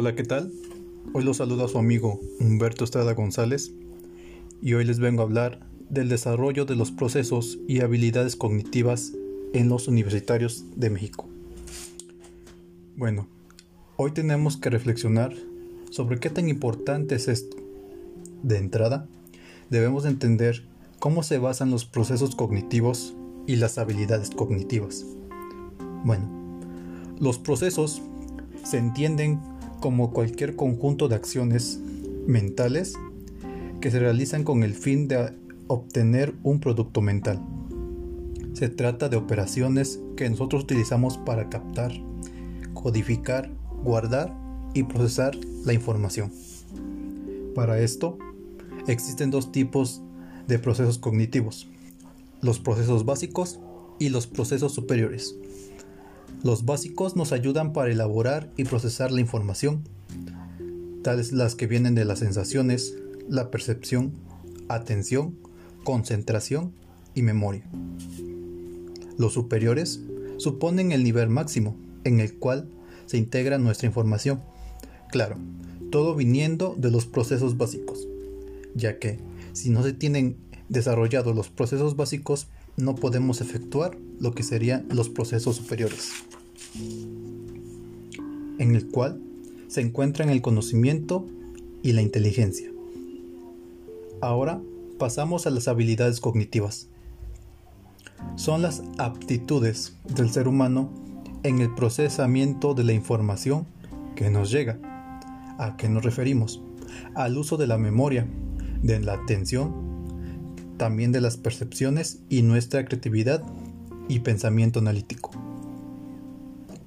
Hola, ¿qué tal? Hoy los saluda su amigo Humberto Estrada González y hoy les vengo a hablar del desarrollo de los procesos y habilidades cognitivas en los universitarios de México. Bueno, hoy tenemos que reflexionar sobre qué tan importante es esto. De entrada, debemos entender cómo se basan los procesos cognitivos y las habilidades cognitivas. Bueno, los procesos se entienden como cualquier conjunto de acciones mentales que se realizan con el fin de obtener un producto mental. Se trata de operaciones que nosotros utilizamos para captar, codificar, guardar y procesar la información. Para esto, existen dos tipos de procesos cognitivos, los procesos básicos y los procesos superiores. Los básicos nos ayudan para elaborar y procesar la información, tales las que vienen de las sensaciones, la percepción, atención, concentración y memoria. Los superiores suponen el nivel máximo en el cual se integra nuestra información. Claro, todo viniendo de los procesos básicos, ya que si no se tienen desarrollados los procesos básicos, no podemos efectuar lo que serían los procesos superiores, en el cual se encuentran el conocimiento y la inteligencia. Ahora pasamos a las habilidades cognitivas. Son las aptitudes del ser humano en el procesamiento de la información que nos llega. ¿A qué nos referimos? Al uso de la memoria, de la atención también de las percepciones y nuestra creatividad y pensamiento analítico.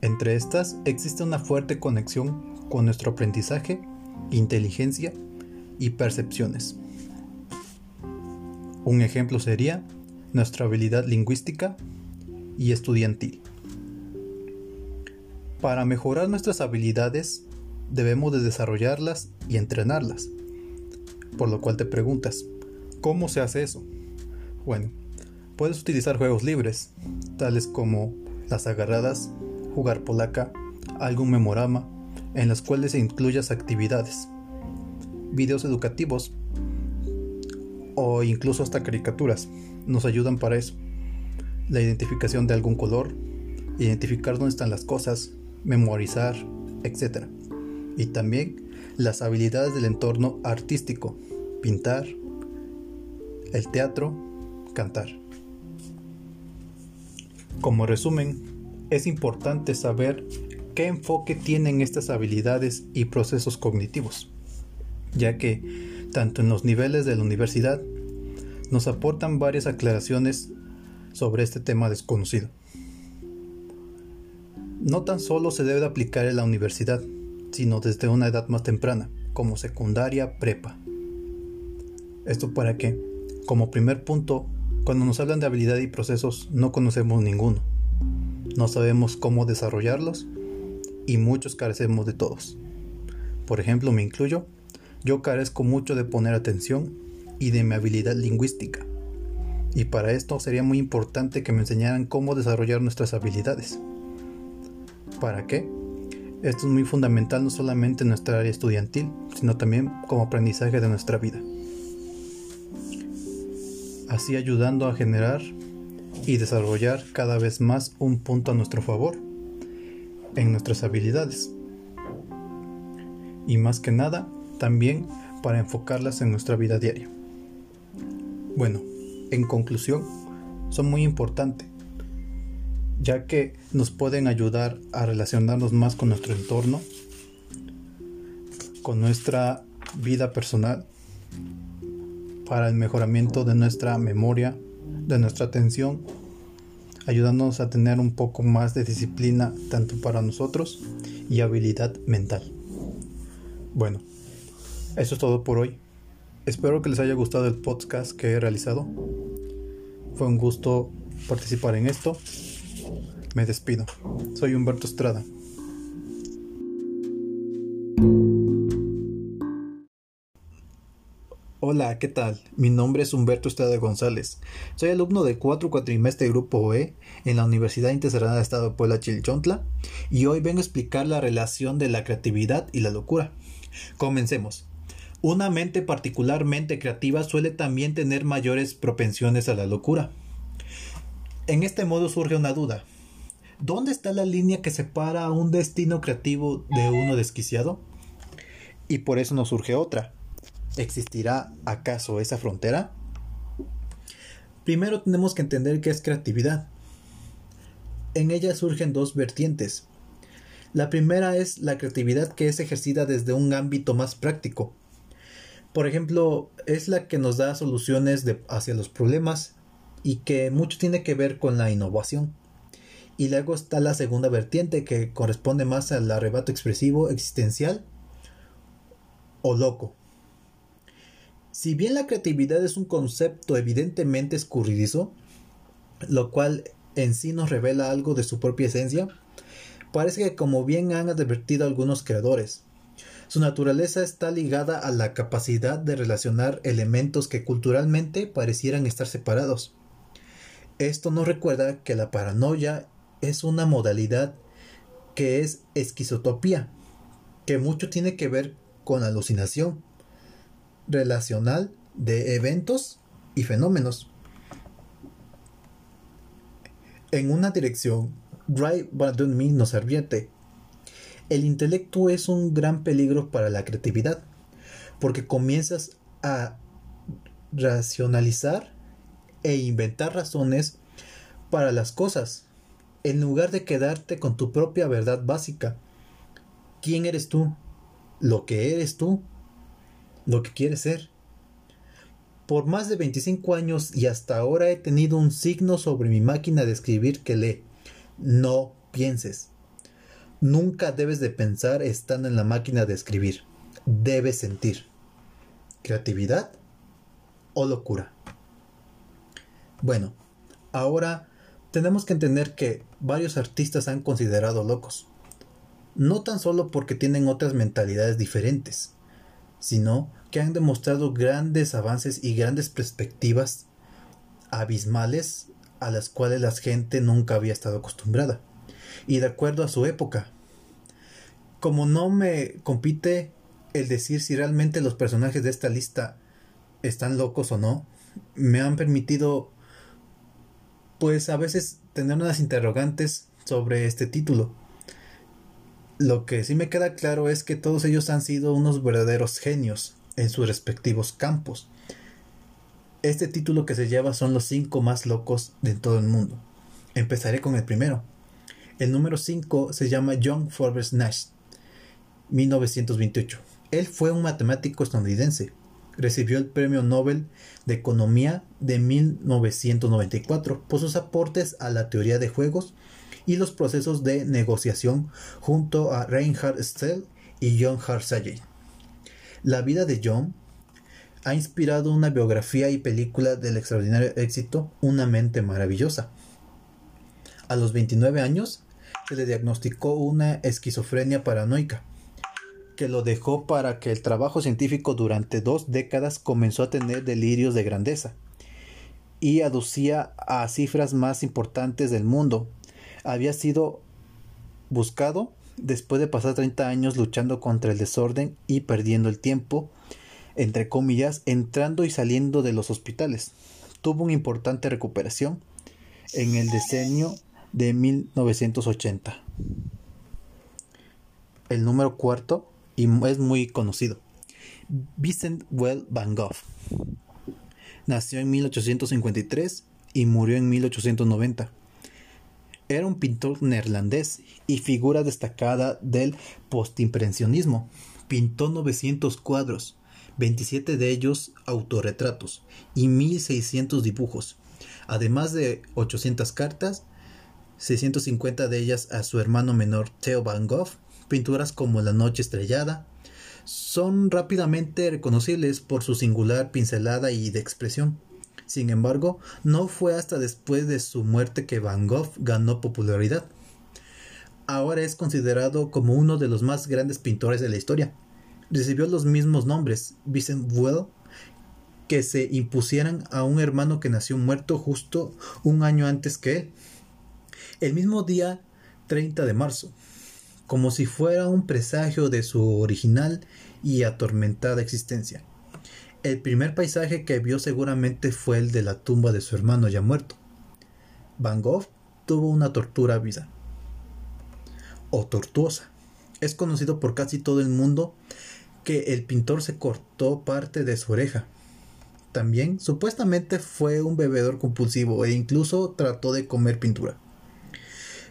Entre estas existe una fuerte conexión con nuestro aprendizaje, inteligencia y percepciones. Un ejemplo sería nuestra habilidad lingüística y estudiantil. Para mejorar nuestras habilidades debemos de desarrollarlas y entrenarlas. Por lo cual te preguntas, ¿Cómo se hace eso? Bueno, puedes utilizar juegos libres, tales como las agarradas, jugar polaca, algún memorama, en las cuales se incluyas actividades, videos educativos o incluso hasta caricaturas. Nos ayudan para eso. La identificación de algún color, identificar dónde están las cosas, memorizar, etc. Y también las habilidades del entorno artístico, pintar, el teatro, cantar. Como resumen, es importante saber qué enfoque tienen estas habilidades y procesos cognitivos, ya que, tanto en los niveles de la universidad, nos aportan varias aclaraciones sobre este tema desconocido. No tan solo se debe aplicar en la universidad, sino desde una edad más temprana, como secundaria, prepa. ¿Esto para qué? Como primer punto, cuando nos hablan de habilidad y procesos no conocemos ninguno. No sabemos cómo desarrollarlos y muchos carecemos de todos. Por ejemplo, me incluyo, yo carezco mucho de poner atención y de mi habilidad lingüística. Y para esto sería muy importante que me enseñaran cómo desarrollar nuestras habilidades. ¿Para qué? Esto es muy fundamental no solamente en nuestra área estudiantil, sino también como aprendizaje de nuestra vida así ayudando a generar y desarrollar cada vez más un punto a nuestro favor en nuestras habilidades. Y más que nada, también para enfocarlas en nuestra vida diaria. Bueno, en conclusión, son muy importantes, ya que nos pueden ayudar a relacionarnos más con nuestro entorno, con nuestra vida personal para el mejoramiento de nuestra memoria, de nuestra atención, ayudándonos a tener un poco más de disciplina tanto para nosotros y habilidad mental. Bueno, eso es todo por hoy. Espero que les haya gustado el podcast que he realizado. Fue un gusto participar en esto. Me despido. Soy Humberto Estrada. Hola, ¿qué tal? Mi nombre es Humberto Estrada González. Soy alumno del 4 cuatrimestre Grupo E en la Universidad Internacional de Estado de Puebla Chilchontla y hoy vengo a explicar la relación de la creatividad y la locura. Comencemos. Una mente particularmente creativa suele también tener mayores propensiones a la locura. En este modo surge una duda. ¿Dónde está la línea que separa un destino creativo de uno desquiciado? Y por eso nos surge otra. ¿Existirá acaso esa frontera? Primero tenemos que entender qué es creatividad. En ella surgen dos vertientes. La primera es la creatividad que es ejercida desde un ámbito más práctico. Por ejemplo, es la que nos da soluciones hacia los problemas y que mucho tiene que ver con la innovación. Y luego está la segunda vertiente que corresponde más al arrebato expresivo existencial o loco. Si bien la creatividad es un concepto evidentemente escurridizo, lo cual en sí nos revela algo de su propia esencia, parece que como bien han advertido algunos creadores, su naturaleza está ligada a la capacidad de relacionar elementos que culturalmente parecieran estar separados. Esto nos recuerda que la paranoia es una modalidad que es esquizotopía, que mucho tiene que ver con alucinación, relacional de eventos y fenómenos. En una dirección, Ray Bradbury nos advierte, el intelecto es un gran peligro para la creatividad, porque comienzas a racionalizar e inventar razones para las cosas, en lugar de quedarte con tu propia verdad básica. ¿Quién eres tú? ¿Lo que eres tú? Lo que quiere ser. Por más de 25 años y hasta ahora he tenido un signo sobre mi máquina de escribir que lee. No pienses. Nunca debes de pensar estando en la máquina de escribir. Debes sentir. ¿Creatividad o locura? Bueno, ahora tenemos que entender que varios artistas han considerado locos. No tan solo porque tienen otras mentalidades diferentes, sino que han demostrado grandes avances y grandes perspectivas abismales a las cuales la gente nunca había estado acostumbrada, y de acuerdo a su época. Como no me compite el decir si realmente los personajes de esta lista están locos o no, me han permitido pues a veces tener unas interrogantes sobre este título. Lo que sí me queda claro es que todos ellos han sido unos verdaderos genios en sus respectivos campos. Este título que se lleva son los cinco más locos de todo el mundo. Empezaré con el primero. El número 5 se llama John Forbes Nash, 1928. Él fue un matemático estadounidense. Recibió el Premio Nobel de Economía de 1994 por sus aportes a la teoría de juegos y los procesos de negociación junto a Reinhard Stell y John Harsage. La vida de John ha inspirado una biografía y película del extraordinario éxito Una mente maravillosa. A los 29 años se le diagnosticó una esquizofrenia paranoica, que lo dejó para que el trabajo científico durante dos décadas comenzó a tener delirios de grandeza y aducía a cifras más importantes del mundo, había sido buscado después de pasar 30 años luchando contra el desorden y perdiendo el tiempo, entre comillas, entrando y saliendo de los hospitales. Tuvo una importante recuperación en el decenio de 1980. El número cuarto, y es muy conocido, Vincent Well Van Gogh. Nació en 1853 y murió en 1890 era un pintor neerlandés y figura destacada del postimpresionismo. Pintó 900 cuadros, 27 de ellos autorretratos y 1600 dibujos, además de 800 cartas, 650 de ellas a su hermano menor Theo Van Gogh, pinturas como La Noche Estrellada, son rápidamente reconocibles por su singular pincelada y de expresión. Sin embargo, no fue hasta después de su muerte que Van Gogh ganó popularidad. Ahora es considerado como uno de los más grandes pintores de la historia. Recibió los mismos nombres, Vincent Well, que se impusieran a un hermano que nació muerto justo un año antes que él. El mismo día 30 de marzo, como si fuera un presagio de su original y atormentada existencia. El primer paisaje que vio seguramente fue el de la tumba de su hermano ya muerto. Van Gogh tuvo una tortura vida o tortuosa. Es conocido por casi todo el mundo que el pintor se cortó parte de su oreja. También supuestamente fue un bebedor compulsivo e incluso trató de comer pintura.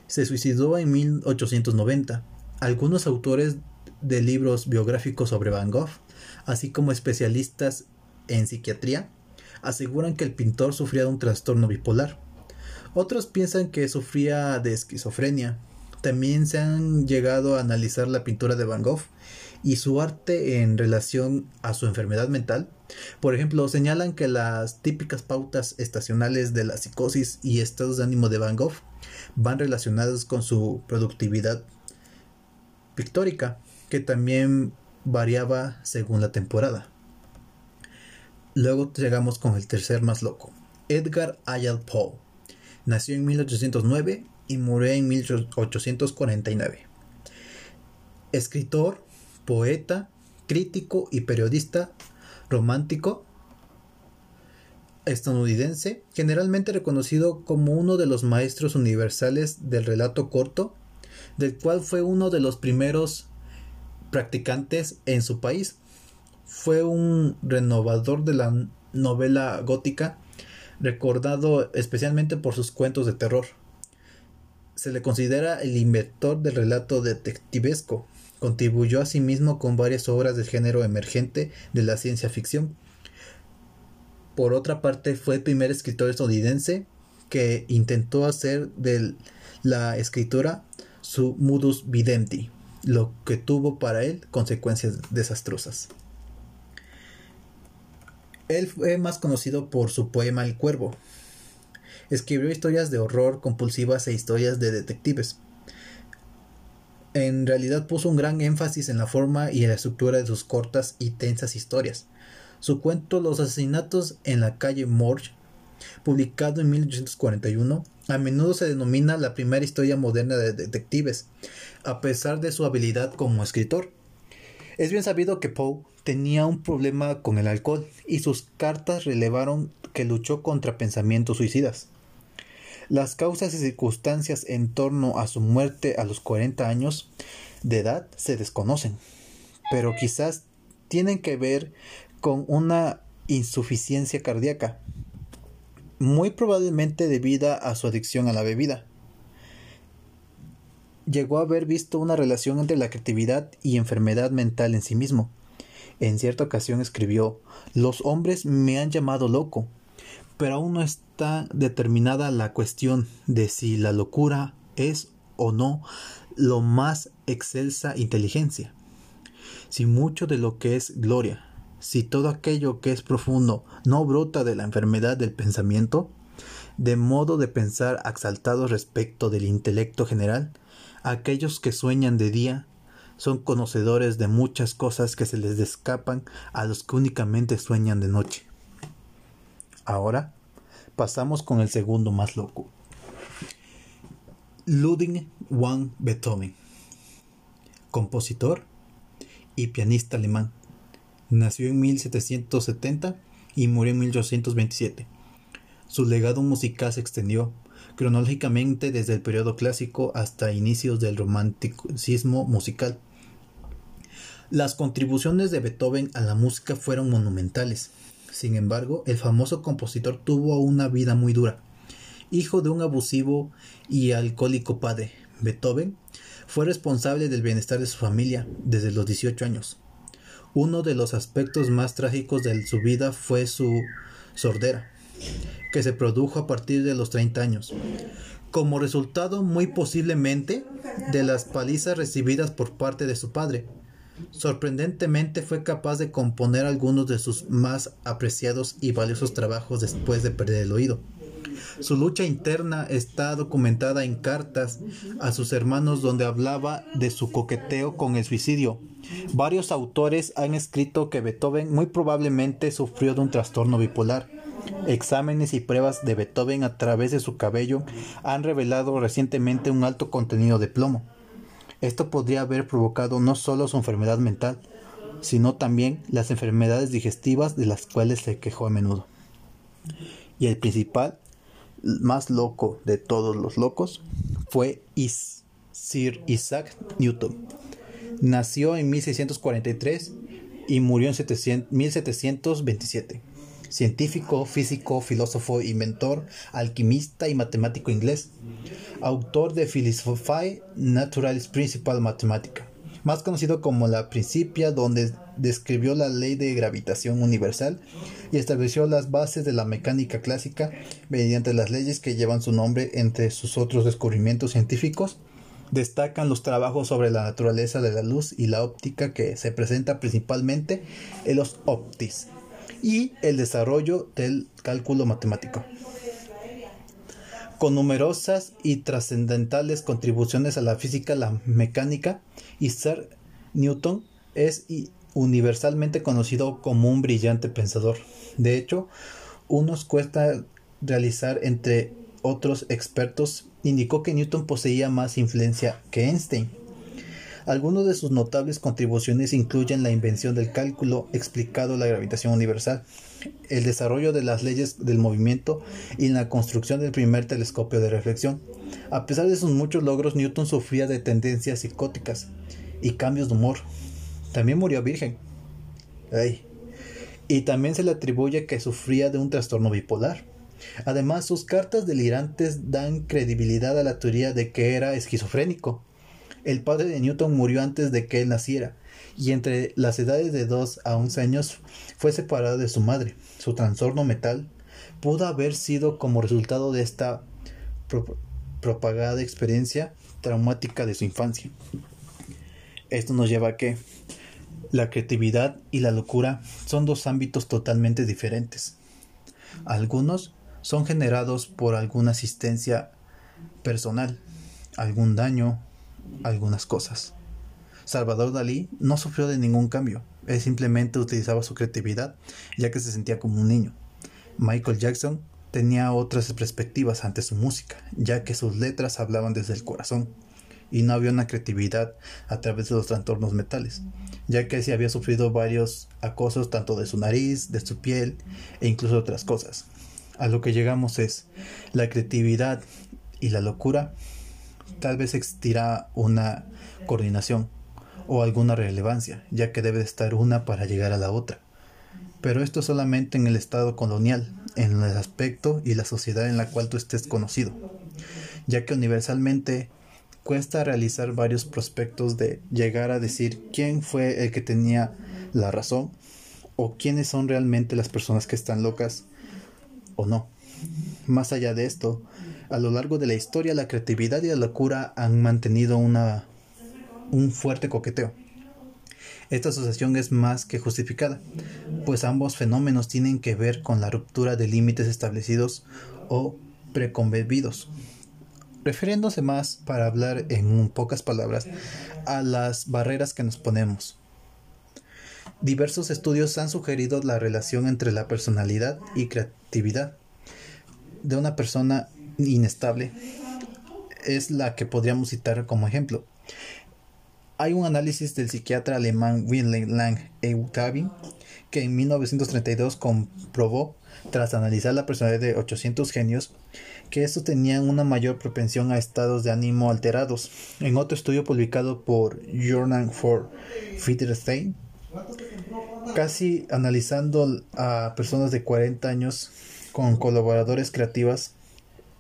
Se suicidó en 1890. Algunos autores de libros biográficos sobre Van Gogh, así como especialistas en psiquiatría, aseguran que el pintor sufría de un trastorno bipolar. Otros piensan que sufría de esquizofrenia. También se han llegado a analizar la pintura de Van Gogh y su arte en relación a su enfermedad mental. Por ejemplo, señalan que las típicas pautas estacionales de la psicosis y estados de ánimo de Van Gogh van relacionadas con su productividad pictórica, que también variaba según la temporada. Luego llegamos con el tercer más loco, Edgar Allan Poe. Nació en 1809 y murió en 1849. Escritor, poeta, crítico y periodista romántico estadounidense, generalmente reconocido como uno de los maestros universales del relato corto, del cual fue uno de los primeros practicantes en su país. Fue un renovador de la novela gótica, recordado especialmente por sus cuentos de terror. Se le considera el inventor del relato detectivesco, Contribuyó asimismo con varias obras del género emergente de la ciencia ficción. Por otra parte, fue el primer escritor estadounidense que intentó hacer de la escritura su modus vivendi, lo que tuvo para él consecuencias desastrosas. Él fue más conocido por su poema El Cuervo. Escribió historias de horror compulsivas e historias de detectives en realidad puso un gran énfasis en la forma y en la estructura de sus cortas y tensas historias. Su cuento Los asesinatos en la calle Morge, publicado en 1841, a menudo se denomina la primera historia moderna de detectives, a pesar de su habilidad como escritor. Es bien sabido que Poe tenía un problema con el alcohol y sus cartas relevaron que luchó contra pensamientos suicidas. Las causas y circunstancias en torno a su muerte a los 40 años de edad se desconocen, pero quizás tienen que ver con una insuficiencia cardíaca, muy probablemente debida a su adicción a la bebida. Llegó a haber visto una relación entre la creatividad y enfermedad mental en sí mismo. En cierta ocasión escribió Los hombres me han llamado loco, pero aún no está determinada la cuestión de si la locura es o no lo más excelsa inteligencia. Si mucho de lo que es gloria, si todo aquello que es profundo no brota de la enfermedad del pensamiento, de modo de pensar exaltados respecto del intelecto general, aquellos que sueñan de día son conocedores de muchas cosas que se les escapan a los que únicamente sueñan de noche. Ahora pasamos con el segundo más loco. Ludwig van Beethoven, compositor y pianista alemán. Nació en 1770 y murió en 1827. Su legado musical se extendió cronológicamente desde el periodo clásico hasta inicios del romanticismo musical. Las contribuciones de Beethoven a la música fueron monumentales. Sin embargo, el famoso compositor tuvo una vida muy dura. Hijo de un abusivo y alcohólico padre, Beethoven fue responsable del bienestar de su familia desde los 18 años. Uno de los aspectos más trágicos de su vida fue su sordera, que se produjo a partir de los 30 años, como resultado muy posiblemente de las palizas recibidas por parte de su padre. Sorprendentemente fue capaz de componer algunos de sus más apreciados y valiosos trabajos después de perder el oído. Su lucha interna está documentada en cartas a sus hermanos donde hablaba de su coqueteo con el suicidio. Varios autores han escrito que Beethoven muy probablemente sufrió de un trastorno bipolar. Exámenes y pruebas de Beethoven a través de su cabello han revelado recientemente un alto contenido de plomo. Esto podría haber provocado no solo su enfermedad mental, sino también las enfermedades digestivas de las cuales se quejó a menudo. Y el principal, más loco de todos los locos, fue Sir Isaac Newton. Nació en 1643 y murió en 1727. Científico, físico, filósofo, inventor, alquimista y matemático inglés. Autor de Philosophiae Naturalis Principal Mathematica más conocido como la Principia, donde describió la ley de gravitación universal y estableció las bases de la mecánica clásica mediante las leyes que llevan su nombre entre sus otros descubrimientos científicos. Destacan los trabajos sobre la naturaleza de la luz y la óptica que se presenta principalmente en los optis y el desarrollo del cálculo matemático con numerosas y trascendentales contribuciones a la física, la mecánica, Isaac Newton es universalmente conocido como un brillante pensador. De hecho, unos cuesta realizar entre otros expertos indicó que Newton poseía más influencia que Einstein. Algunas de sus notables contribuciones incluyen la invención del cálculo explicado la gravitación universal, el desarrollo de las leyes del movimiento y la construcción del primer telescopio de reflexión. A pesar de sus muchos logros, Newton sufría de tendencias psicóticas y cambios de humor. También murió virgen. Y también se le atribuye que sufría de un trastorno bipolar. Además, sus cartas delirantes dan credibilidad a la teoría de que era esquizofrénico. El padre de Newton murió antes de que él naciera, y entre las edades de 2 a 11 años fue separado de su madre. Su trastorno mental pudo haber sido como resultado de esta propagada experiencia traumática de su infancia. Esto nos lleva a que la creatividad y la locura son dos ámbitos totalmente diferentes. Algunos son generados por alguna asistencia personal, algún daño, algunas cosas. Salvador Dalí no sufrió de ningún cambio, él simplemente utilizaba su creatividad ya que se sentía como un niño. Michael Jackson tenía otras perspectivas ante su música, ya que sus letras hablaban desde el corazón y no había una creatividad a través de los trastornos mentales, ya que se había sufrido varios acosos tanto de su nariz, de su piel e incluso otras cosas. A lo que llegamos es la creatividad y la locura. Tal vez existirá una coordinación, o alguna relevancia, ya que debe estar una para llegar a la otra. Pero esto solamente en el estado colonial, en el aspecto y la sociedad en la cual tú estés conocido, ya que universalmente cuesta realizar varios prospectos de llegar a decir quién fue el que tenía la razón o quiénes son realmente las personas que están locas o no. Más allá de esto, a lo largo de la historia la creatividad y la locura han mantenido una un fuerte coqueteo. Esta asociación es más que justificada, pues ambos fenómenos tienen que ver con la ruptura de límites establecidos o preconcebidos, refiriéndose más, para hablar en pocas palabras, a las barreras que nos ponemos. Diversos estudios han sugerido la relación entre la personalidad y creatividad de una persona inestable es la que podríamos citar como ejemplo. Hay un análisis del psiquiatra alemán Wilhelm Lang Eutabi que en 1932 comprobó, tras analizar la personalidad de 800 genios, que estos tenían una mayor propensión a estados de ánimo alterados. En otro estudio publicado por Journal for Wittgenstein, casi analizando a personas de 40 años con colaboradores creativas,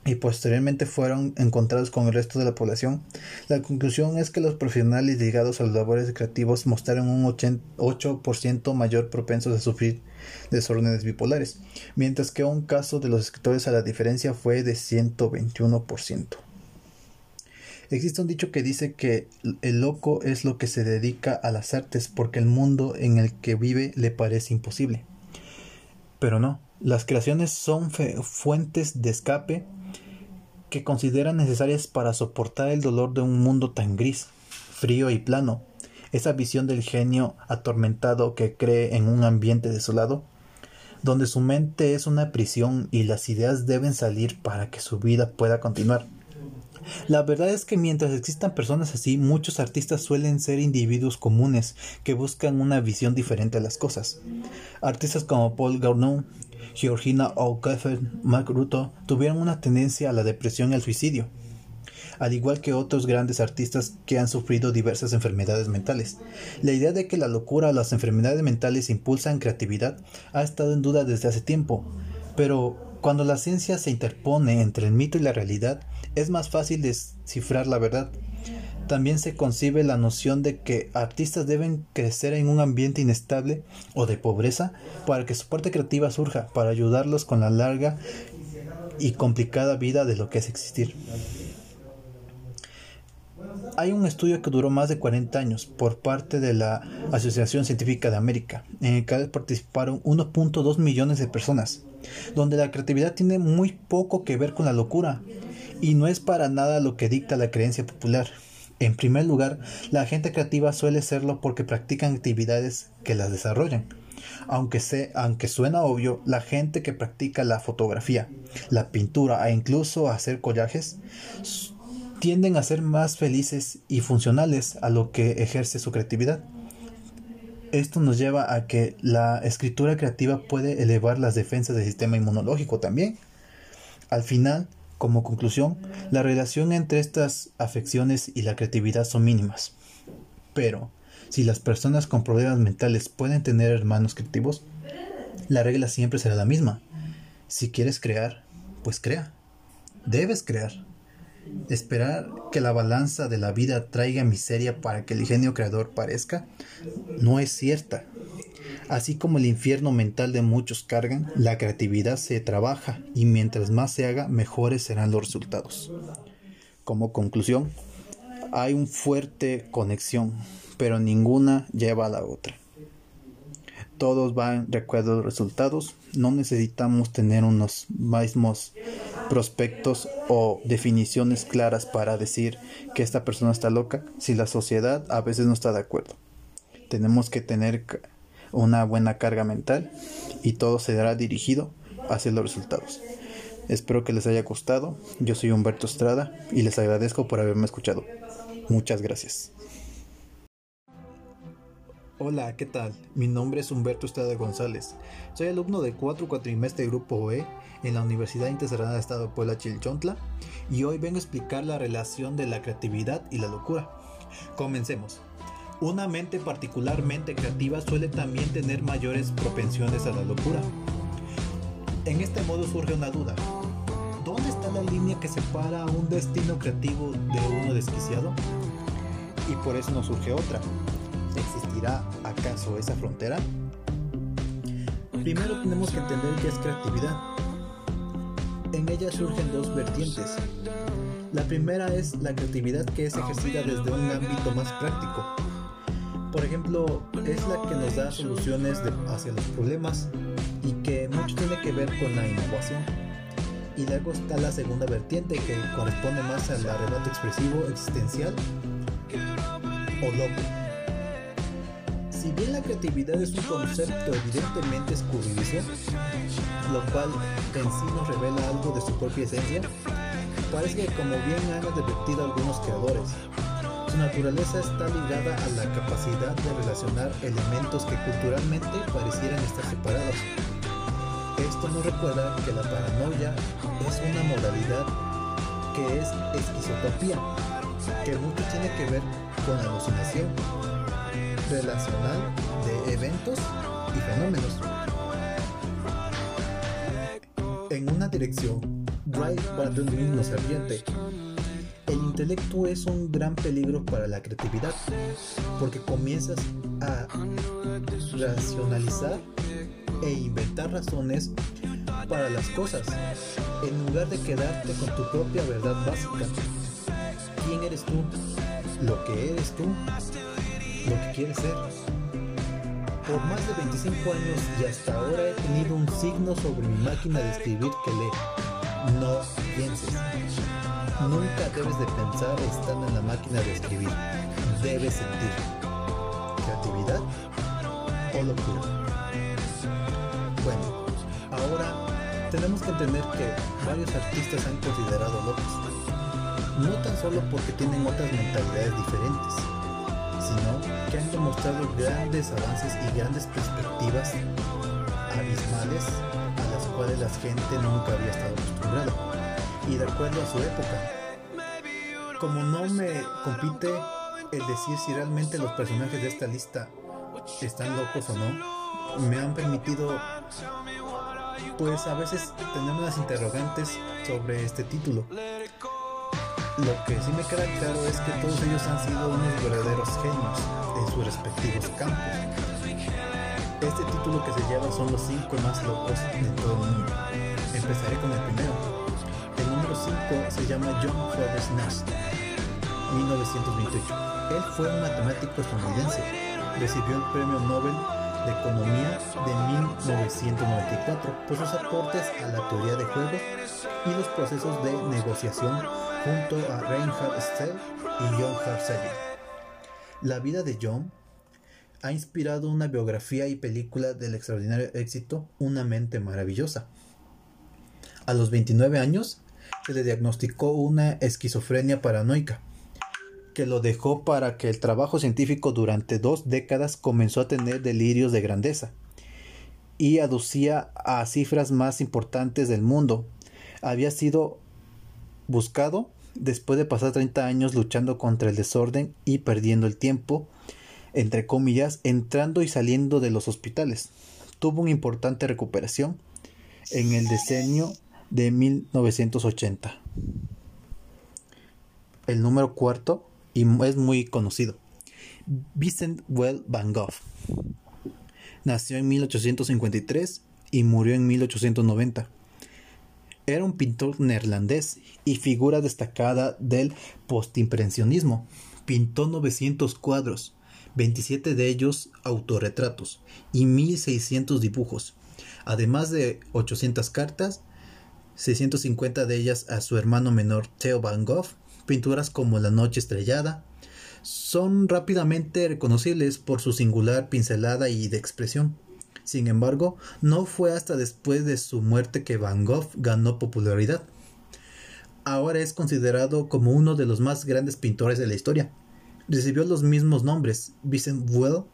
y posteriormente fueron encontrados con el resto de la población. La conclusión es que los profesionales ligados a los labores creativos mostraron un 8% mayor propensos a sufrir desórdenes bipolares, mientras que un caso de los escritores a la diferencia fue de 121%. Existe un dicho que dice que el loco es lo que se dedica a las artes porque el mundo en el que vive le parece imposible. Pero no, Las creaciones son fuentes de escape que consideran necesarias para soportar el dolor de un mundo tan gris, frío y plano. Esa visión del genio atormentado que cree en un ambiente desolado, donde su mente es una prisión y las ideas deben salir para que su vida pueda continuar. La verdad es que mientras existan personas así, muchos artistas suelen ser individuos comunes que buscan una visión diferente a las cosas. Artistas como Paul Gauguin, Georgina O'Keeffe, Mark Ruto tuvieron una tendencia a la depresión y al suicidio, al igual que otros grandes artistas que han sufrido diversas enfermedades mentales. La idea de que la locura o las enfermedades mentales impulsan creatividad ha estado en duda desde hace tiempo, pero cuando la ciencia se interpone entre el mito y la realidad, es más fácil descifrar la verdad. También se concibe la noción de que artistas deben crecer en un ambiente inestable o de pobreza para que su parte creativa surja, para ayudarlos con la larga y complicada vida de lo que es existir. Hay un estudio que duró más de 40 años por parte de la Asociación Científica de América, en el que participaron 1.2 millones de personas donde la creatividad tiene muy poco que ver con la locura y no es para nada lo que dicta la creencia popular. En primer lugar, la gente creativa suele serlo porque practican actividades que las desarrollan. Aunque, se, aunque suena obvio, la gente que practica la fotografía, la pintura e incluso hacer collajes tienden a ser más felices y funcionales a lo que ejerce su creatividad. Esto nos lleva a que la escritura creativa puede elevar las defensas del sistema inmunológico también. Al final, como conclusión, la relación entre estas afecciones y la creatividad son mínimas. Pero, si las personas con problemas mentales pueden tener hermanos creativos, la regla siempre será la misma. Si quieres crear, pues crea. Debes crear. Esperar que la balanza de la vida traiga miseria para que el genio creador parezca no es cierta. Así como el infierno mental de muchos cargan, la creatividad se trabaja y mientras más se haga, mejores serán los resultados. Como conclusión, hay una fuerte conexión, pero ninguna lleva a la otra todos van de acuerdo a los resultados. No necesitamos tener unos mismos prospectos o definiciones claras para decir que esta persona está loca si la sociedad a veces no está de acuerdo. Tenemos que tener una buena carga mental y todo será dirigido hacia los resultados. Espero que les haya gustado. Yo soy Humberto Estrada y les agradezco por haberme escuchado. Muchas gracias. Hola, ¿qué tal? Mi nombre es Humberto Estrada González. Soy alumno del 4 cuatrimestre Grupo E en la Universidad Intercerrada de Estado de Puebla Chilchontla y hoy vengo a explicar la relación de la creatividad y la locura. Comencemos. Una mente particularmente creativa suele también tener mayores propensiones a la locura. En este modo surge una duda. ¿Dónde está la línea que separa un destino creativo de uno desquiciado? Y por eso nos surge otra ¿Existirá acaso esa frontera? Primero tenemos que entender qué es creatividad. En ella surgen dos vertientes. La primera es la creatividad que es ejercida desde un ámbito más práctico. Por ejemplo, es la que nos da soluciones hacia los problemas y que mucho tiene que ver con la innovación. Y luego está la segunda vertiente que corresponde más al arrebato expresivo existencial o loco. Si bien la creatividad es un concepto evidentemente escurridizo, lo cual en sí nos revela algo de su propia esencia, parece que como bien han advertido algunos creadores, su naturaleza está ligada a la capacidad de relacionar elementos que culturalmente parecieran estar separados. Esto nos recuerda que la paranoia es una modalidad que es esquizotopía, que mucho tiene que ver con alucinación relacional de eventos y fenómenos. En una dirección, Drive Button nos advierte. El intelecto es un gran peligro para la creatividad porque comienzas a racionalizar e inventar razones para las cosas en lugar de quedarte con tu propia verdad básica. ¿Quién eres tú? ¿Lo que eres tú? lo que quieres ser. Por más de 25 años y hasta ahora he tenido un signo sobre mi máquina de escribir que lee. No pienses. Nunca debes de pensar estando en la máquina de escribir. Debes sentir. Creatividad o locura. Bueno, ahora tenemos que entender que varios artistas han considerado locos. No tan solo porque tienen otras mentalidades diferentes, sino que han demostrado grandes avances y grandes perspectivas abismales a las cuales la gente nunca había estado acostumbrada y de acuerdo a su época. Como no me compite el decir si realmente los personajes de esta lista están locos o no, me han permitido pues a veces tener unas interrogantes sobre este título. Lo que sí me queda claro es que todos ellos han sido unos verdaderos genios en sus respectivos campos. Este título que se lleva son los cinco más locos de todo el mundo. Empezaré con el primero, 5 se llama John Forbes Nast, 1928. Él fue un matemático estadounidense. Recibió el Premio Nobel de Economía de 1994 por sus aportes a la teoría de juegos y los procesos de negociación junto a Reinhard Stell y John Harsager. La vida de John ha inspirado una biografía y película del extraordinario éxito Una mente maravillosa. A los 29 años se le diagnosticó una esquizofrenia paranoica, que lo dejó para que el trabajo científico durante dos décadas comenzó a tener delirios de grandeza y aducía a cifras más importantes del mundo. Había sido buscado después de pasar 30 años luchando contra el desorden y perdiendo el tiempo, entre comillas, entrando y saliendo de los hospitales. Tuvo una importante recuperación en el diseño de 1980. El número cuarto, y es muy conocido, Vincent Well Van Gogh. Nació en 1853 y murió en 1890. Era un pintor neerlandés y figura destacada del postimpresionismo. Pintó 900 cuadros, 27 de ellos autorretratos y 1600 dibujos, además de 800 cartas 650 de ellas a su hermano menor Theo Van Gogh, pinturas como La Noche Estrellada, son rápidamente reconocibles por su singular pincelada y de expresión. Sin embargo, no fue hasta después de su muerte que Van Gogh ganó popularidad. Ahora es considerado como uno de los más grandes pintores de la historia. Recibió los mismos nombres, Vincent Well,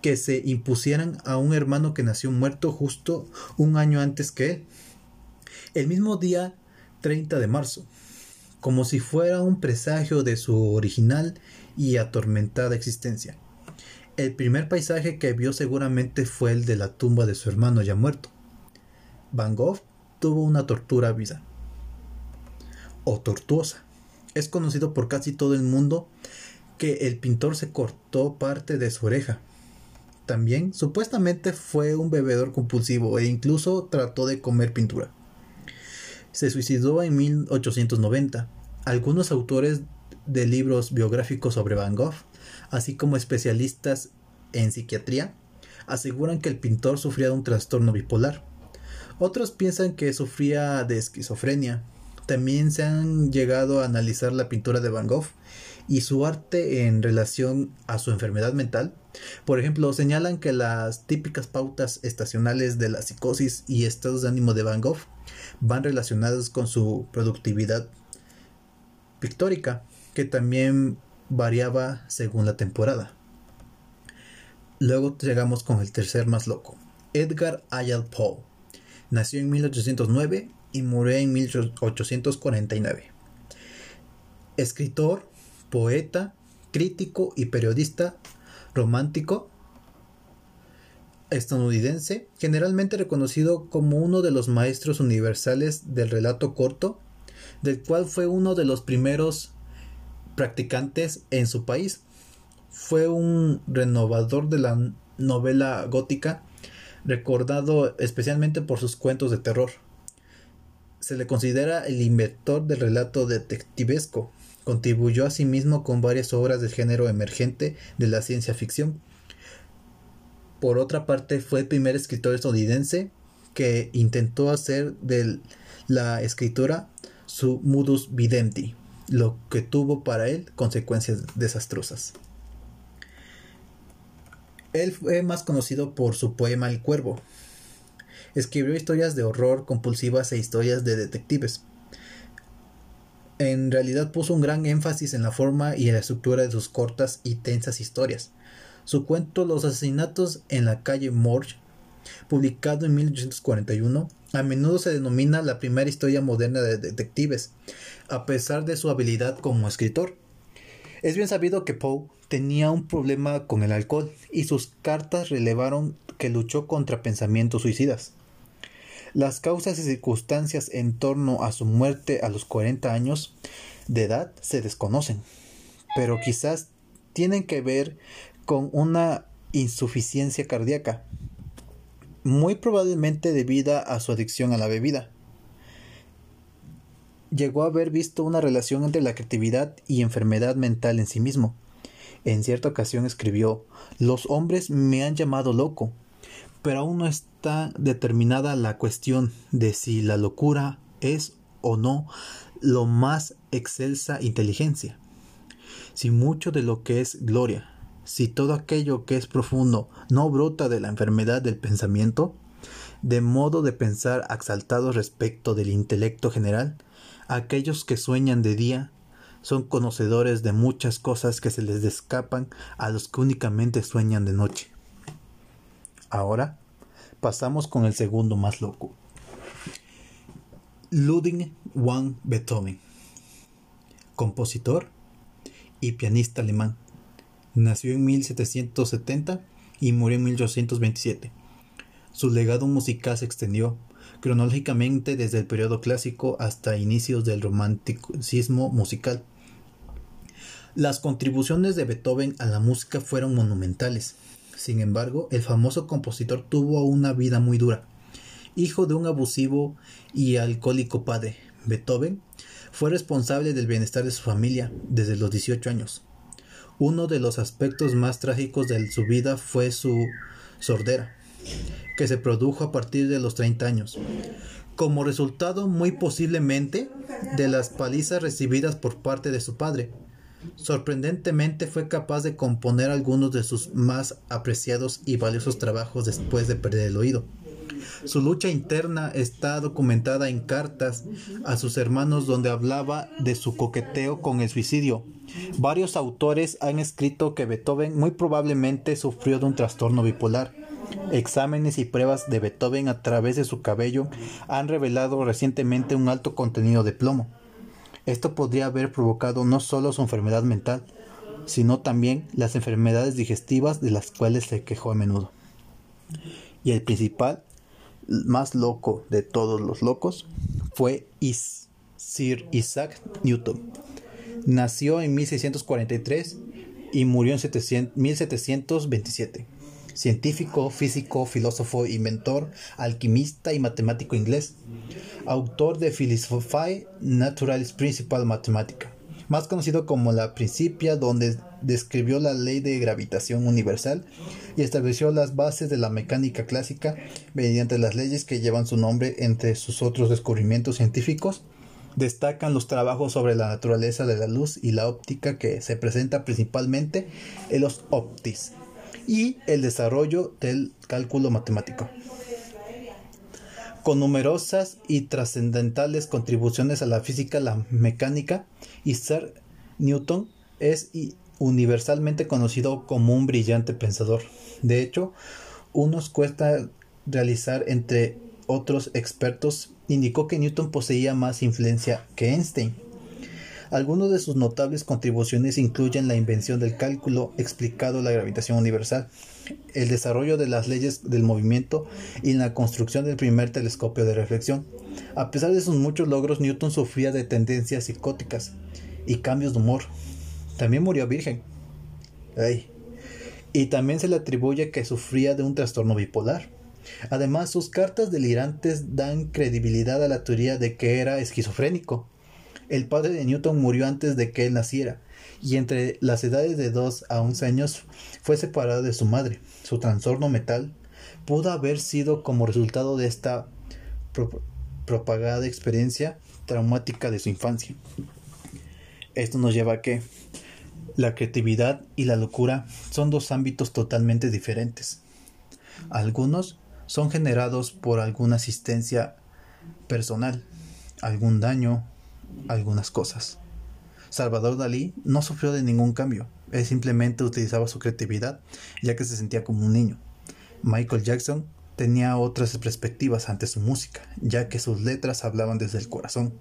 que se impusieran a un hermano que nació muerto justo un año antes que él el mismo día 30 de marzo, como si fuera un presagio de su original y atormentada existencia. El primer paisaje que vio seguramente fue el de la tumba de su hermano ya muerto. Van Gogh tuvo una tortura vida o tortuosa. Es conocido por casi todo el mundo que el pintor se cortó parte de su oreja. También supuestamente fue un bebedor compulsivo e incluso trató de comer pintura se suicidó en 1890. Algunos autores de libros biográficos sobre Van Gogh, así como especialistas en psiquiatría, aseguran que el pintor sufría de un trastorno bipolar. Otros piensan que sufría de esquizofrenia. También se han llegado a analizar la pintura de Van Gogh y su arte en relación a su enfermedad mental. Por ejemplo, señalan que las típicas pautas estacionales de la psicosis y estados de ánimo de Van Gogh van relacionados con su productividad pictórica, que también variaba según la temporada. Luego llegamos con el tercer más loco, Edgar Allan Poe. Nació en 1809 y murió en 1849. Escritor, poeta, crítico y periodista romántico estadounidense, generalmente reconocido como uno de los maestros universales del relato corto, del cual fue uno de los primeros practicantes en su país. Fue un renovador de la novela gótica, recordado especialmente por sus cuentos de terror. Se le considera el inventor del relato detectivesco. Contribuyó asimismo con varias obras del género emergente de la ciencia ficción por otra parte, fue el primer escritor estadounidense que intentó hacer de la escritura su modus vivendi, lo que tuvo para él consecuencias desastrosas. Él fue más conocido por su poema El Cuervo. Escribió historias de horror compulsivas e historias de detectives. En realidad puso un gran énfasis en la forma y en la estructura de sus cortas y tensas historias. Su cuento Los asesinatos en la calle Morge, publicado en 1841, a menudo se denomina la primera historia moderna de detectives, a pesar de su habilidad como escritor. Es bien sabido que Poe tenía un problema con el alcohol y sus cartas relevaron que luchó contra pensamientos suicidas. Las causas y circunstancias en torno a su muerte a los 40 años de edad se desconocen, pero quizás tienen que ver con una insuficiencia cardíaca, muy probablemente debida a su adicción a la bebida llegó a haber visto una relación entre la creatividad y enfermedad mental en sí mismo. En cierta ocasión escribió Los hombres me han llamado loco, pero aún no está determinada la cuestión de si la locura es o no lo más excelsa inteligencia. Si mucho de lo que es gloria, si todo aquello que es profundo no brota de la enfermedad del pensamiento, de modo de pensar exaltado respecto del intelecto general, Aquellos que sueñan de día son conocedores de muchas cosas que se les escapan a los que únicamente sueñan de noche. Ahora pasamos con el segundo más loco. Ludwig van Beethoven, compositor y pianista alemán. Nació en 1770 y murió en 1827. Su legado musical se extendió cronológicamente desde el periodo clásico hasta inicios del romanticismo musical. Las contribuciones de Beethoven a la música fueron monumentales. Sin embargo, el famoso compositor tuvo una vida muy dura. Hijo de un abusivo y alcohólico padre, Beethoven fue responsable del bienestar de su familia desde los 18 años. Uno de los aspectos más trágicos de su vida fue su sordera que se produjo a partir de los 30 años, como resultado muy posiblemente de las palizas recibidas por parte de su padre. Sorprendentemente fue capaz de componer algunos de sus más apreciados y valiosos trabajos después de perder el oído. Su lucha interna está documentada en cartas a sus hermanos donde hablaba de su coqueteo con el suicidio. Varios autores han escrito que Beethoven muy probablemente sufrió de un trastorno bipolar Exámenes y pruebas de Beethoven a través de su cabello han revelado recientemente un alto contenido de plomo. Esto podría haber provocado no solo su enfermedad mental, sino también las enfermedades digestivas de las cuales se quejó a menudo. Y el principal, más loco de todos los locos, fue Sir Isaac Newton. Nació en 1643 y murió en 1727 científico, físico, filósofo, inventor, alquimista y matemático inglés, autor de Philosophiae Naturalis Principal Mathematica, más conocido como la Principia, donde describió la ley de gravitación universal y estableció las bases de la mecánica clásica mediante las leyes que llevan su nombre. Entre sus otros descubrimientos científicos destacan los trabajos sobre la naturaleza de la luz y la óptica que se presenta principalmente en los optis, y el desarrollo del cálculo matemático. Con numerosas y trascendentales contribuciones a la física, la mecánica, Isaac Newton es universalmente conocido como un brillante pensador. De hecho, unos cuesta realizar entre otros expertos indicó que Newton poseía más influencia que Einstein algunas de sus notables contribuciones incluyen la invención del cálculo explicado la gravitación universal, el desarrollo de las leyes del movimiento y la construcción del primer telescopio de reflexión. A pesar de sus muchos logros, Newton sufría de tendencias psicóticas y cambios de humor. También murió virgen. Y también se le atribuye que sufría de un trastorno bipolar. Además, sus cartas delirantes dan credibilidad a la teoría de que era esquizofrénico. El padre de Newton murió antes de que él naciera, y entre las edades de 2 a 11 años fue separado de su madre. Su trastorno mental pudo haber sido como resultado de esta propagada experiencia traumática de su infancia. Esto nos lleva a que la creatividad y la locura son dos ámbitos totalmente diferentes. Algunos son generados por alguna asistencia personal, algún daño, algunas cosas. Salvador Dalí no sufrió de ningún cambio, él simplemente utilizaba su creatividad ya que se sentía como un niño. Michael Jackson tenía otras perspectivas ante su música, ya que sus letras hablaban desde el corazón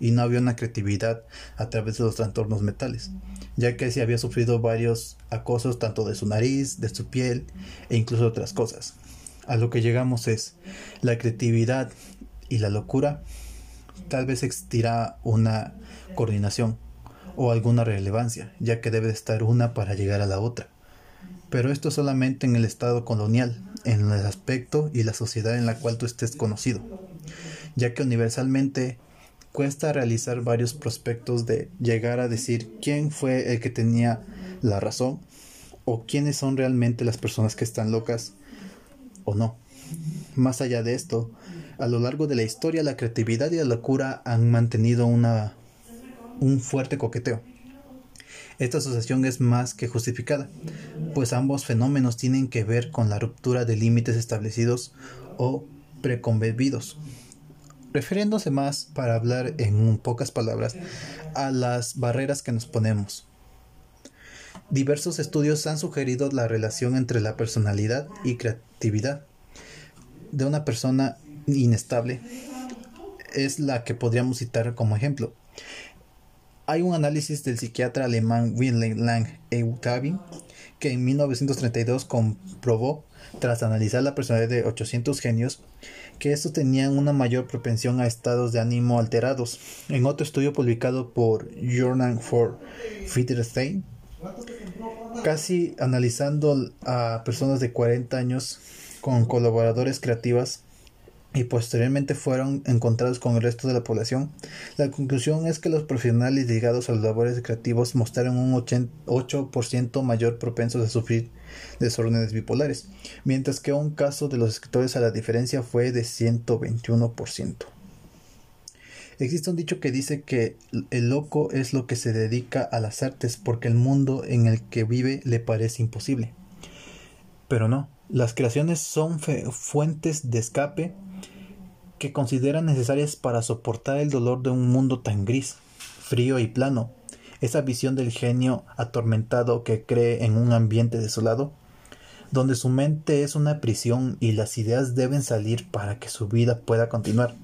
y no había una creatividad a través de los trastornos mentales, ya que se había sufrido varios acosos tanto de su nariz, de su piel e incluso otras cosas. A lo que llegamos es la creatividad y la locura. Tal vez existirá una coordinación o alguna relevancia, ya que debe estar una para llegar a la otra. Pero esto solamente en el estado colonial, en el aspecto y la sociedad en la cual tú estés conocido, ya que universalmente cuesta realizar varios prospectos de llegar a decir quién fue el que tenía la razón o quiénes son realmente las personas que están locas o no. Más allá de esto, a lo largo de la historia la creatividad y la locura han mantenido una, un fuerte coqueteo. Esta asociación es más que justificada, pues ambos fenómenos tienen que ver con la ruptura de límites establecidos o preconcebidos refiriéndose más, para hablar en pocas palabras, a las barreras que nos ponemos. Diversos estudios han sugerido la relación entre la personalidad y creatividad de una persona inestable. Es la que podríamos citar como ejemplo. Hay un análisis del psiquiatra alemán Wilhelm Lang Eutabi que en 1932 comprobó, tras analizar la personalidad de 800 genios, que estos tenían una mayor propensión a estados de ánimo alterados. En otro estudio publicado por Journal for Wittgenstein, casi analizando a personas de 40 años con colaboradores creativas, y posteriormente fueron encontrados con el resto de la población. La conclusión es que los profesionales ligados a los labores creativos mostraron un 8% mayor propensos a sufrir desórdenes bipolares, mientras que un caso de los escritores a la diferencia fue de 121%. Existe un dicho que dice que el loco es lo que se dedica a las artes porque el mundo en el que vive le parece imposible. Pero no, las creaciones son fuentes de escape que consideran necesarias para soportar el dolor de un mundo tan gris, frío y plano. Esa visión del genio atormentado que cree en un ambiente desolado, donde su mente es una prisión y las ideas deben salir para que su vida pueda continuar.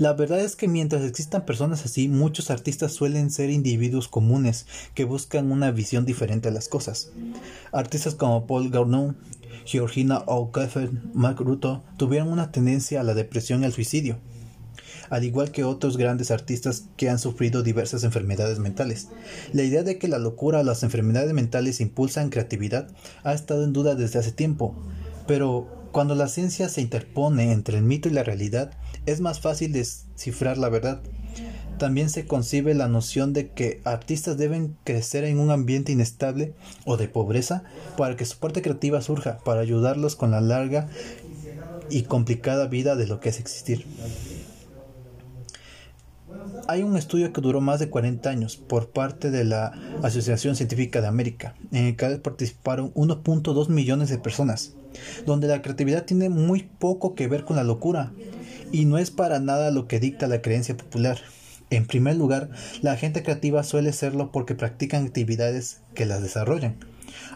La verdad es que mientras existan personas así, muchos artistas suelen ser individuos comunes que buscan una visión diferente a las cosas. Artistas como Paul Gauguin, Georgina O'Keeffe, Mark Ruto tuvieron una tendencia a la depresión y al suicidio, al igual que otros grandes artistas que han sufrido diversas enfermedades mentales. La idea de que la locura o las enfermedades mentales impulsan creatividad ha estado en duda desde hace tiempo, pero cuando la ciencia se interpone entre el mito y la realidad, es más fácil descifrar la verdad. También se concibe la noción de que artistas deben crecer en un ambiente inestable o de pobreza para que su parte creativa surja, para ayudarlos con la larga y complicada vida de lo que es existir. Hay un estudio que duró más de 40 años por parte de la Asociación Científica de América, en el que participaron 1.2 millones de personas, donde la creatividad tiene muy poco que ver con la locura y no es para nada lo que dicta la creencia popular. En primer lugar, la gente creativa suele serlo porque practican actividades que las desarrollan.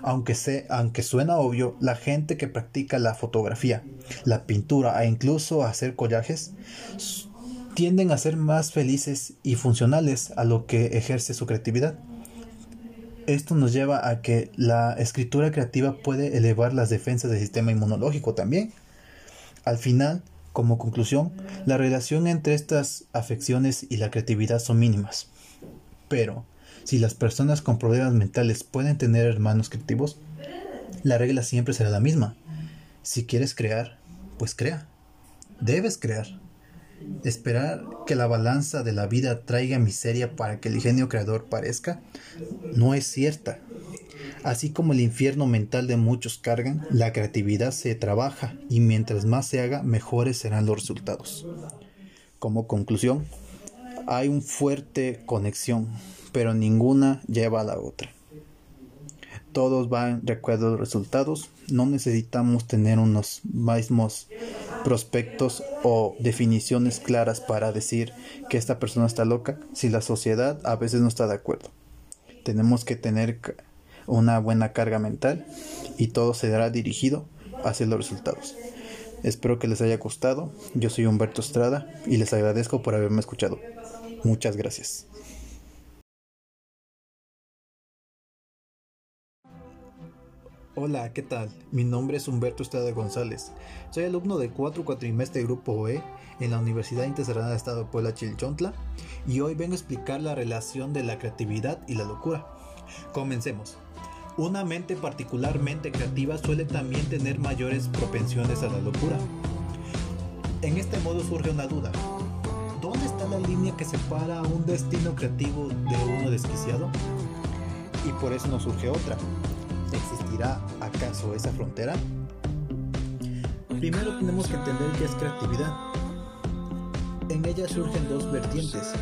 Aunque, se, aunque suena obvio, la gente que practica la fotografía, la pintura e incluso hacer collajes tienden a ser más felices y funcionales a lo que ejerce su creatividad. Esto nos lleva a que la escritura creativa puede elevar las defensas del sistema inmunológico también. Al final, como conclusión, la relación entre estas afecciones y la creatividad son mínimas. Pero, si las personas con problemas mentales pueden tener hermanos creativos, la regla siempre será la misma. Si quieres crear, pues crea. Debes crear. Esperar que la balanza de la vida traiga miseria para que el genio creador parezca no es cierta. Así como el infierno mental de muchos cargan, la creatividad se trabaja y mientras más se haga, mejores serán los resultados. Como conclusión, hay una fuerte conexión, pero ninguna lleva a la otra. Todos van de acuerdo a los resultados. No necesitamos tener unos mismos prospectos o definiciones claras para decir que esta persona está loca si la sociedad a veces no está de acuerdo. Tenemos que tener una buena carga mental y todo será dirigido hacia los resultados. Espero que les haya gustado. Yo soy Humberto Estrada y les agradezco por haberme escuchado. Muchas gracias. Hola, ¿qué tal? Mi nombre es Humberto Estrada González. Soy alumno del 4 cuatrimestre Grupo E en la Universidad Internacional de Estado de Puebla Chilchontla y hoy vengo a explicar la relación de la creatividad y la locura. Comencemos. Una mente particularmente creativa suele también tener mayores propensiones a la locura. En este modo surge una duda. ¿Dónde está la línea que separa un destino creativo de uno desquiciado? Y por eso nos surge otra. ¿Existirá acaso esa frontera? Primero tenemos que entender qué es creatividad. En ella surgen dos vertientes.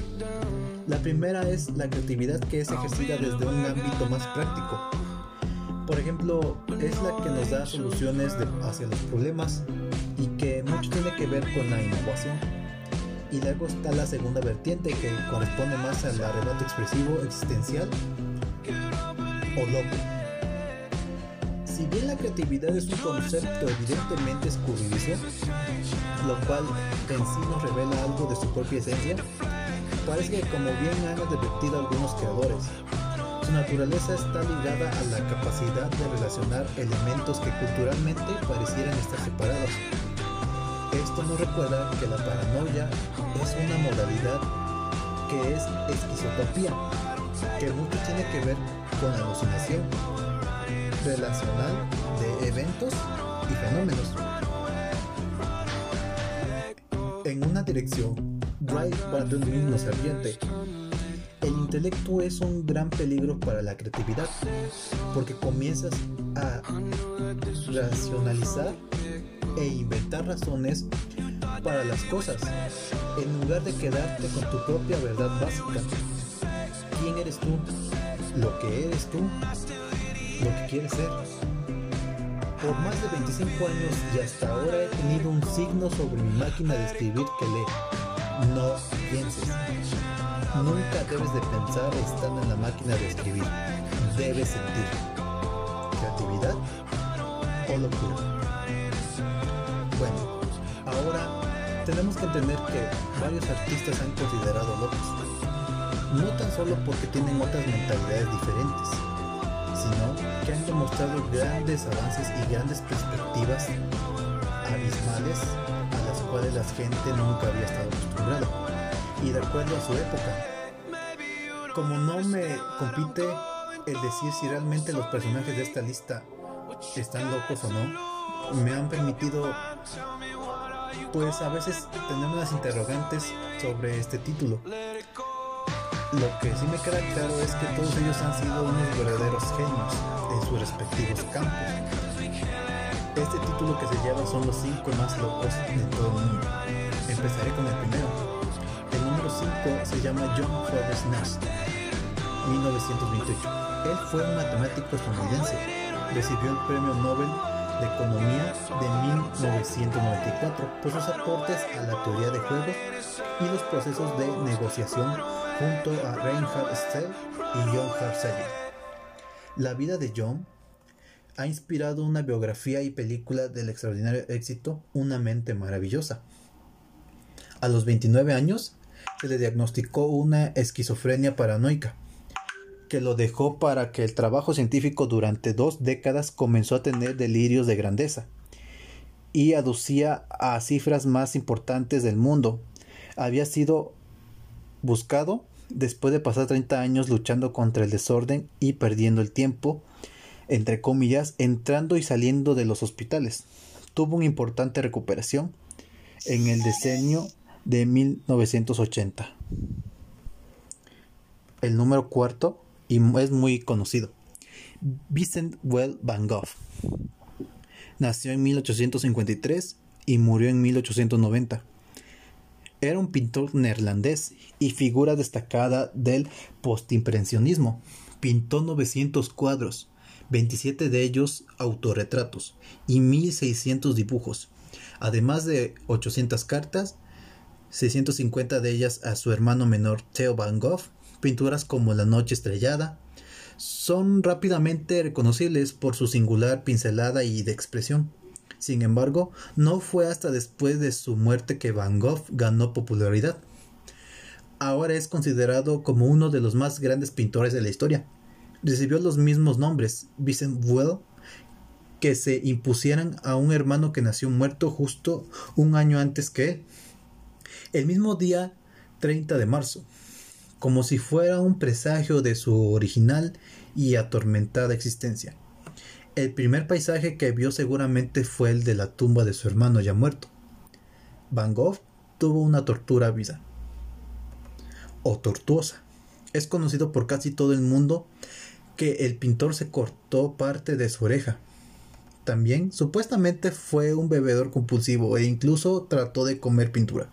La primera es la creatividad que es ejercida desde un ámbito más práctico, por ejemplo, es la que nos da soluciones hacia los problemas y que mucho tiene que ver con la innovación. Y luego está la segunda vertiente que corresponde más al arrebato expresivo existencial o loco. Si bien la creatividad es un concepto evidentemente escurridizo, lo cual en sí nos revela algo de su propia esencia, parece que como bien han advertido algunos creadores, naturaleza está ligada a la capacidad de relacionar elementos que culturalmente parecieran estar separados. Esto nos recuerda que la paranoia es una modalidad que es esquizotopía, que mucho tiene que ver con alucinación relacional de eventos y fenómenos. En una dirección, Drive Button nos advierte el intelecto es un gran peligro para la creatividad, porque comienzas a racionalizar e inventar razones para las cosas, en lugar de quedarte con tu propia verdad básica. ¿Quién eres tú? Lo que eres tú, lo que quieres ser. Por más de 25 años y hasta ahora he tenido un signo sobre mi máquina de escribir que lee. No pienses. Nunca debes de pensar estando en la máquina de escribir. Debes sentir creatividad o locura. Bueno, ahora tenemos que entender que varios artistas han considerado locos. No tan solo porque tienen otras mentalidades diferentes, sino que han demostrado grandes avances y grandes perspectivas abismales a las cuales la gente nunca había estado acostumbrada y de acuerdo a su época. Como no me compite el decir si realmente los personajes de esta lista están locos o no, me han permitido pues a veces tener unas interrogantes sobre este título. Lo que sí me queda claro es que todos ellos han sido unos verdaderos genios en sus respectivos campos. Este título que se lleva son los cinco más locos de todo el mundo. Empezaré con el primero. 5 se llama John Forbes Nast, 1928. Él fue un matemático estadounidense. Recibió el Premio Nobel de Economía de 1994 por sus aportes a la teoría de juegos y los procesos de negociación junto a Reinhard Stell y John Hart La vida de John ha inspirado una biografía y película del extraordinario éxito Una mente maravillosa. A los 29 años se le diagnosticó una esquizofrenia paranoica, que lo dejó para que el trabajo científico durante dos décadas comenzó a tener delirios de grandeza y aducía a cifras más importantes del mundo. Había sido buscado después de pasar 30 años luchando contra el desorden y perdiendo el tiempo, entre comillas, entrando y saliendo de los hospitales. Tuvo una importante recuperación en el diseño de 1980. El número cuarto, y es muy conocido, Vincent Well Van Gogh. Nació en 1853 y murió en 1890. Era un pintor neerlandés y figura destacada del postimpresionismo. Pintó 900 cuadros, 27 de ellos autorretratos y 1600 dibujos, además de 800 cartas, 650 de ellas a su hermano menor Theo Van Gogh, pinturas como La Noche Estrellada, son rápidamente reconocibles por su singular pincelada y de expresión. Sin embargo, no fue hasta después de su muerte que Van Gogh ganó popularidad. Ahora es considerado como uno de los más grandes pintores de la historia. Recibió los mismos nombres, Vincent Well, que se impusieran a un hermano que nació muerto justo un año antes que él. El mismo día 30 de marzo, como si fuera un presagio de su original y atormentada existencia. El primer paisaje que vio seguramente fue el de la tumba de su hermano ya muerto. Van Gogh tuvo una tortura vida o tortuosa. Es conocido por casi todo el mundo que el pintor se cortó parte de su oreja. También supuestamente fue un bebedor compulsivo e incluso trató de comer pintura.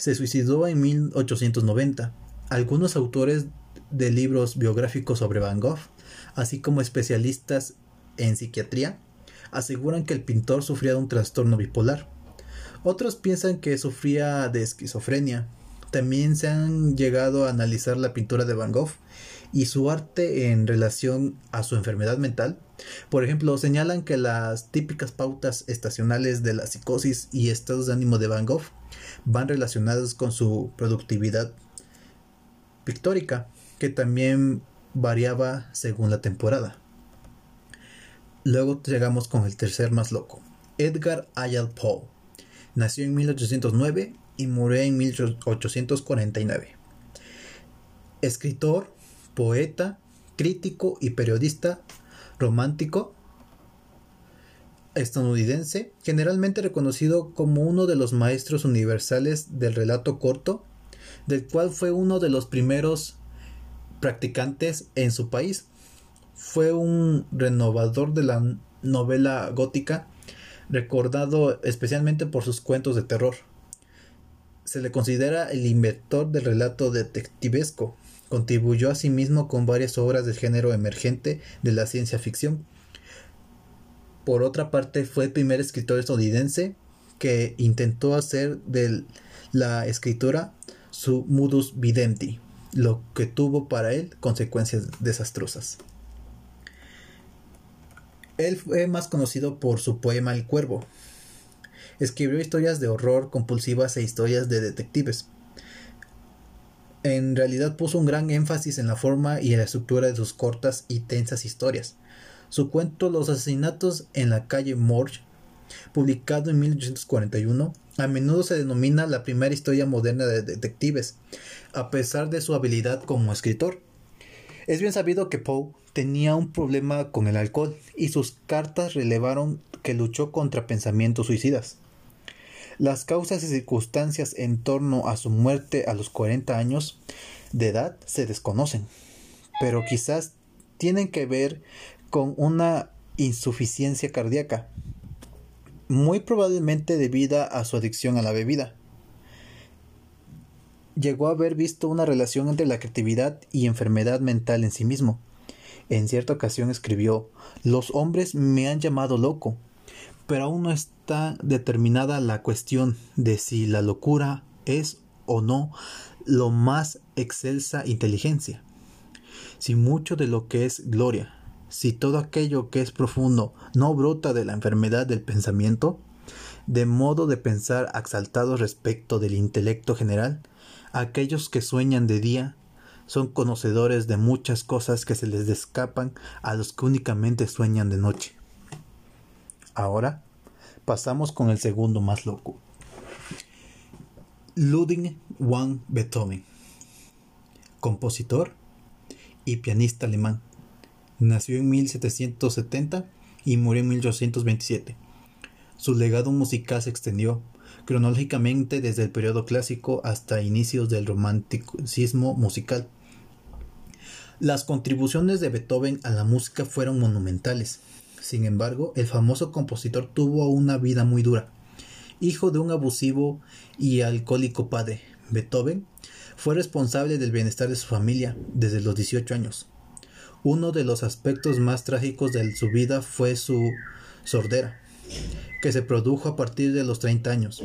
Se suicidó en 1890 algunos autores de libros biográficos sobre Van Gogh, así como especialistas en psiquiatría, aseguran que el pintor sufría de un trastorno bipolar. Otros piensan que sufría de esquizofrenia. También se han llegado a analizar la pintura de Van Gogh y su arte en relación a su enfermedad mental. Por ejemplo, señalan que las típicas pautas estacionales de la psicosis y estados de ánimo de Van Gogh van relacionadas con su productividad pictórica, que también variaba según la temporada. Luego llegamos con el tercer más loco, Edgar Allan Poe. Nació en 1809 y murió en 1849. Escritor, poeta, crítico y periodista romántico estadounidense, generalmente reconocido como uno de los maestros universales del relato corto del cual fue uno de los primeros practicantes en su país. Fue un renovador de la novela gótica, recordado especialmente por sus cuentos de terror. Se le considera el inventor del relato detectivesco. Contribuyó asimismo con varias obras del género emergente de la ciencia ficción. Por otra parte, fue el primer escritor estadounidense que intentó hacer de la escritura su modus vivendi, lo que tuvo para él consecuencias desastrosas. Él fue más conocido por su poema El Cuervo. Escribió historias de horror compulsivas e historias de detectives. En realidad puso un gran énfasis en la forma y en la estructura de sus cortas y tensas historias. Su cuento Los asesinatos en la calle Morge, publicado en 1841, a menudo se denomina la primera historia moderna de detectives, a pesar de su habilidad como escritor. Es bien sabido que Poe tenía un problema con el alcohol y sus cartas relevaron que luchó contra pensamientos suicidas. Las causas y circunstancias en torno a su muerte a los 40 años de edad se desconocen, pero quizás tienen que ver con una insuficiencia cardíaca muy probablemente debida a su adicción a la bebida. Llegó a haber visto una relación entre la creatividad y enfermedad mental en sí mismo. En cierta ocasión escribió Los hombres me han llamado loco, pero aún no está determinada la cuestión de si la locura es o no lo más excelsa inteligencia. Si mucho de lo que es gloria si todo aquello que es profundo no brota de la enfermedad del pensamiento, de modo de pensar exaltados respecto del intelecto general, aquellos que sueñan de día son conocedores de muchas cosas que se les escapan a los que únicamente sueñan de noche. Ahora pasamos con el segundo más loco. Ludwig van Beethoven, compositor y pianista alemán Nació en 1770 y murió en 1827. Su legado musical se extendió, cronológicamente desde el periodo clásico hasta inicios del romanticismo musical. Las contribuciones de Beethoven a la música fueron monumentales. Sin embargo, el famoso compositor tuvo una vida muy dura. Hijo de un abusivo y alcohólico padre, Beethoven fue responsable del bienestar de su familia desde los 18 años. Uno de los aspectos más trágicos de su vida fue su sordera, que se produjo a partir de los 30 años,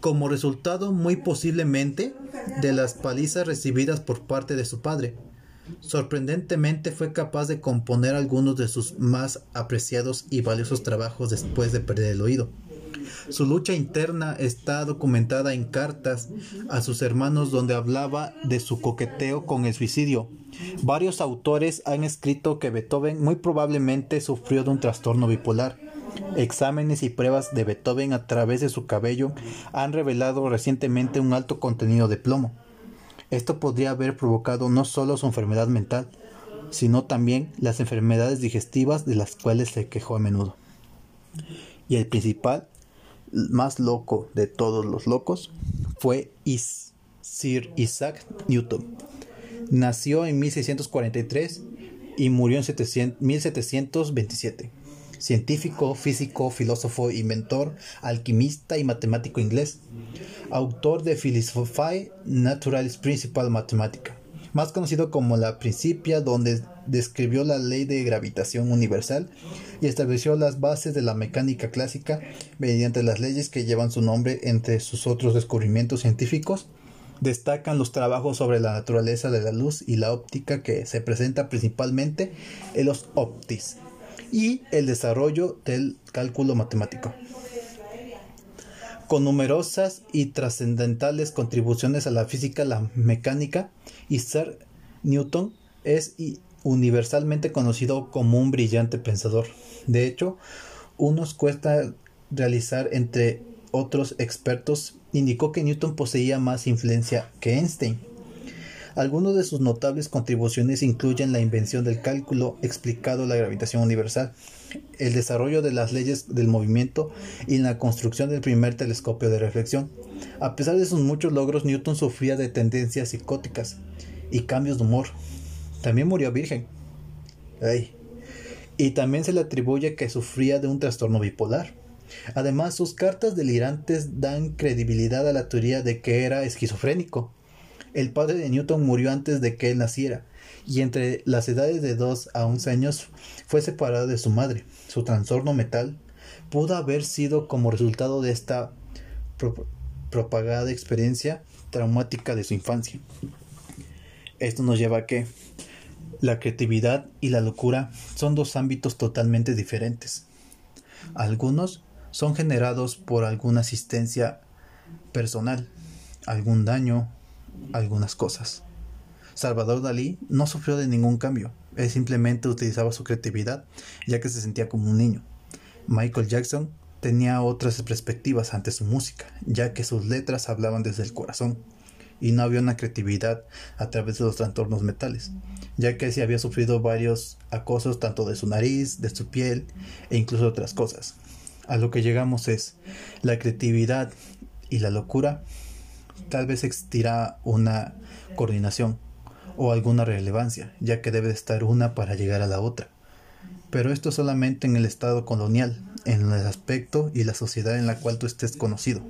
como resultado muy posiblemente de las palizas recibidas por parte de su padre. Sorprendentemente fue capaz de componer algunos de sus más apreciados y valiosos trabajos después de perder el oído. Su lucha interna está documentada en cartas a sus hermanos donde hablaba de su coqueteo con el suicidio. Varios autores han escrito que Beethoven muy probablemente sufrió de un trastorno bipolar. Exámenes y pruebas de Beethoven a través de su cabello han revelado recientemente un alto contenido de plomo. Esto podría haber provocado no solo su enfermedad mental, sino también las enfermedades digestivas de las cuales se quejó a menudo. Y el principal más loco de todos los locos fue Sir Isaac Newton. Nació en 1643 y murió en 1727. Científico, físico, filósofo, inventor, alquimista y matemático inglés. Autor de Philosophiae Naturalis Principal Mathematica más conocido como la Principia, donde describió la ley de gravitación universal y estableció las bases de la mecánica clásica mediante las leyes que llevan su nombre entre sus otros descubrimientos científicos. Destacan los trabajos sobre la naturaleza de la luz y la óptica que se presenta principalmente en los optis y el desarrollo del cálculo matemático con numerosas y trascendentales contribuciones a la física, la mecánica, Isaac Newton es universalmente conocido como un brillante pensador. De hecho, unos cuesta realizar entre otros expertos indicó que Newton poseía más influencia que Einstein. Algunas de sus notables contribuciones incluyen la invención del cálculo explicado la gravitación universal, el desarrollo de las leyes del movimiento y la construcción del primer telescopio de reflexión. A pesar de sus muchos logros, Newton sufría de tendencias psicóticas y cambios de humor. También murió virgen. Y también se le atribuye que sufría de un trastorno bipolar. Además, sus cartas delirantes dan credibilidad a la teoría de que era esquizofrénico. El padre de Newton murió antes de que él naciera, y entre las edades de 2 a 11 años fue separado de su madre. Su trastorno mental pudo haber sido como resultado de esta propagada experiencia traumática de su infancia. Esto nos lleva a que la creatividad y la locura son dos ámbitos totalmente diferentes. Algunos son generados por alguna asistencia personal, algún daño, algunas cosas. Salvador Dalí no sufrió de ningún cambio, él simplemente utilizaba su creatividad ya que se sentía como un niño. Michael Jackson tenía otras perspectivas ante su música, ya que sus letras hablaban desde el corazón y no había una creatividad a través de los trastornos mentales, ya que se había sufrido varios acosos tanto de su nariz, de su piel e incluso otras cosas. A lo que llegamos es la creatividad y la locura tal vez existirá una coordinación o alguna relevancia, ya que debe estar una para llegar a la otra. Pero esto solamente en el estado colonial, en el aspecto y la sociedad en la cual tú estés conocido,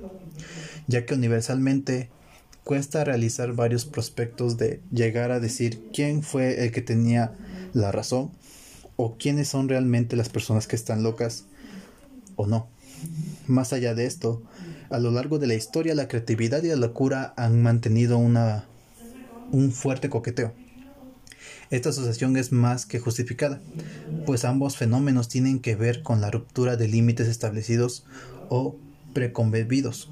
ya que universalmente cuesta realizar varios prospectos de llegar a decir quién fue el que tenía la razón o quiénes son realmente las personas que están locas o no. Más allá de esto, a lo largo de la historia la creatividad y la locura han mantenido una, un fuerte coqueteo. Esta asociación es más que justificada, pues ambos fenómenos tienen que ver con la ruptura de límites establecidos o preconcebidos,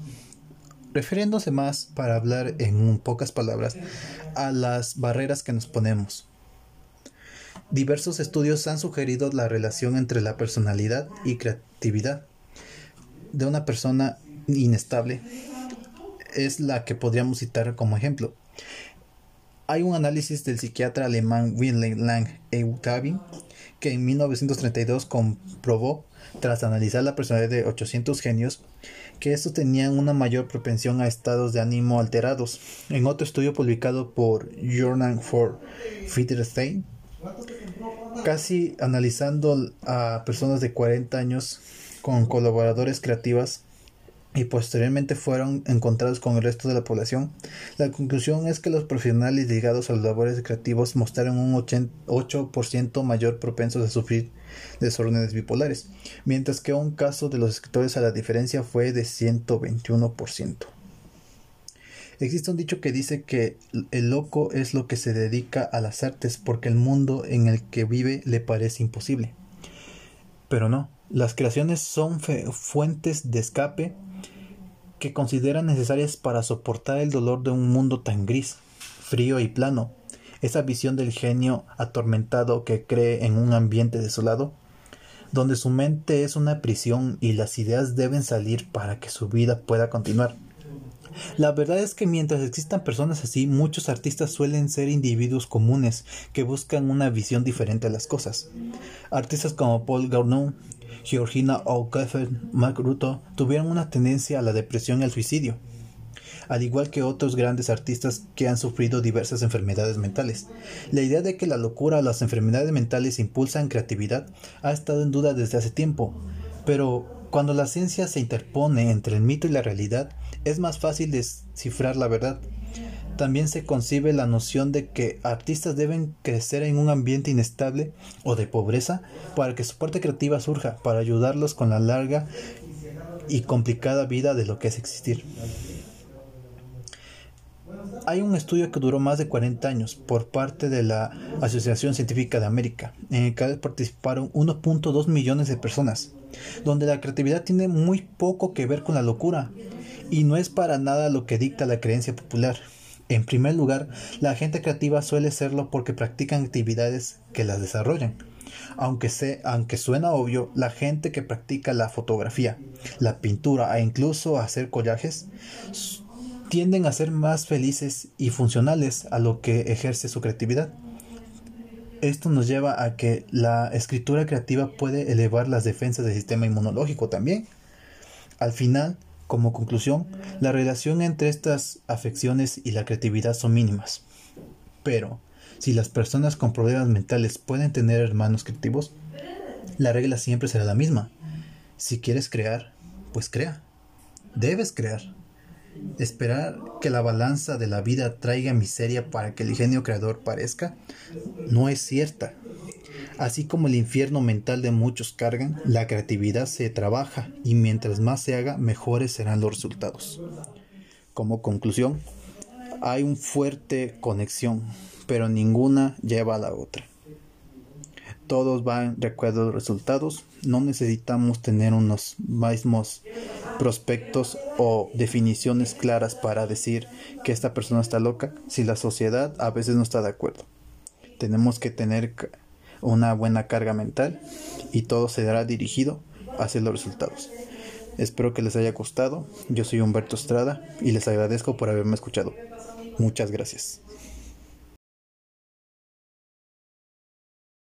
refiriéndose más, para hablar en pocas palabras, a las barreras que nos ponemos. Diversos estudios han sugerido la relación entre la personalidad y creatividad de una persona inestable es la que podríamos citar como ejemplo. Hay un análisis del psiquiatra alemán Wilhelm Lang Eutabi que en 1932 comprobó, tras analizar la personalidad de 800 genios, que estos tenían una mayor propensión a estados de ánimo alterados. En otro estudio publicado por Journal for Wittgenstein, casi analizando a personas de 40 años con colaboradores creativas y posteriormente fueron encontrados con el resto de la población. La conclusión es que los profesionales ligados a los labores creativos mostraron un 8% mayor propensos a sufrir desórdenes bipolares, mientras que un caso de los escritores a la diferencia fue de 121%. Existe un dicho que dice que el loco es lo que se dedica a las artes porque el mundo en el que vive le parece imposible. Pero no, las creaciones son fuentes de escape que consideran necesarias para soportar el dolor de un mundo tan gris, frío y plano. Esa visión del genio atormentado que cree en un ambiente desolado, donde su mente es una prisión y las ideas deben salir para que su vida pueda continuar. La verdad es que mientras existan personas así, muchos artistas suelen ser individuos comunes que buscan una visión diferente a las cosas. Artistas como Paul Gauguin, Georgina O'Keeffe, Mark Ruto tuvieron una tendencia a la depresión y al suicidio, al igual que otros grandes artistas que han sufrido diversas enfermedades mentales. La idea de que la locura o las enfermedades mentales impulsan creatividad ha estado en duda desde hace tiempo, pero cuando la ciencia se interpone entre el mito y la realidad, es más fácil descifrar la verdad. También se concibe la noción de que artistas deben crecer en un ambiente inestable o de pobreza para que su parte creativa surja, para ayudarlos con la larga y complicada vida de lo que es existir. Hay un estudio que duró más de 40 años por parte de la Asociación Científica de América, en el que participaron 1.2 millones de personas, donde la creatividad tiene muy poco que ver con la locura, y no es para nada lo que dicta la creencia popular. En primer lugar, la gente creativa suele serlo porque practican actividades que las desarrollan. Aunque, se, aunque suena obvio, la gente que practica la fotografía, la pintura e incluso hacer collajes tienden a ser más felices y funcionales a lo que ejerce su creatividad. Esto nos lleva a que la escritura creativa puede elevar las defensas del sistema inmunológico también. Al final, como conclusión, la relación entre estas afecciones y la creatividad son mínimas. Pero, si las personas con problemas mentales pueden tener hermanos creativos, la regla siempre será la misma. Si quieres crear, pues crea. Debes crear. Esperar que la balanza de la vida traiga miseria para que el genio creador parezca no es cierta. Así como el infierno mental de muchos cargan, la creatividad se trabaja y mientras más se haga, mejores serán los resultados. Como conclusión, hay una fuerte conexión, pero ninguna lleva a la otra todos van de acuerdo a los resultados. No necesitamos tener unos mismos prospectos o definiciones claras para decir que esta persona está loca si la sociedad a veces no está de acuerdo. Tenemos que tener una buena carga mental y todo será dirigido hacia los resultados. Espero que les haya gustado. Yo soy Humberto Estrada y les agradezco por haberme escuchado. Muchas gracias.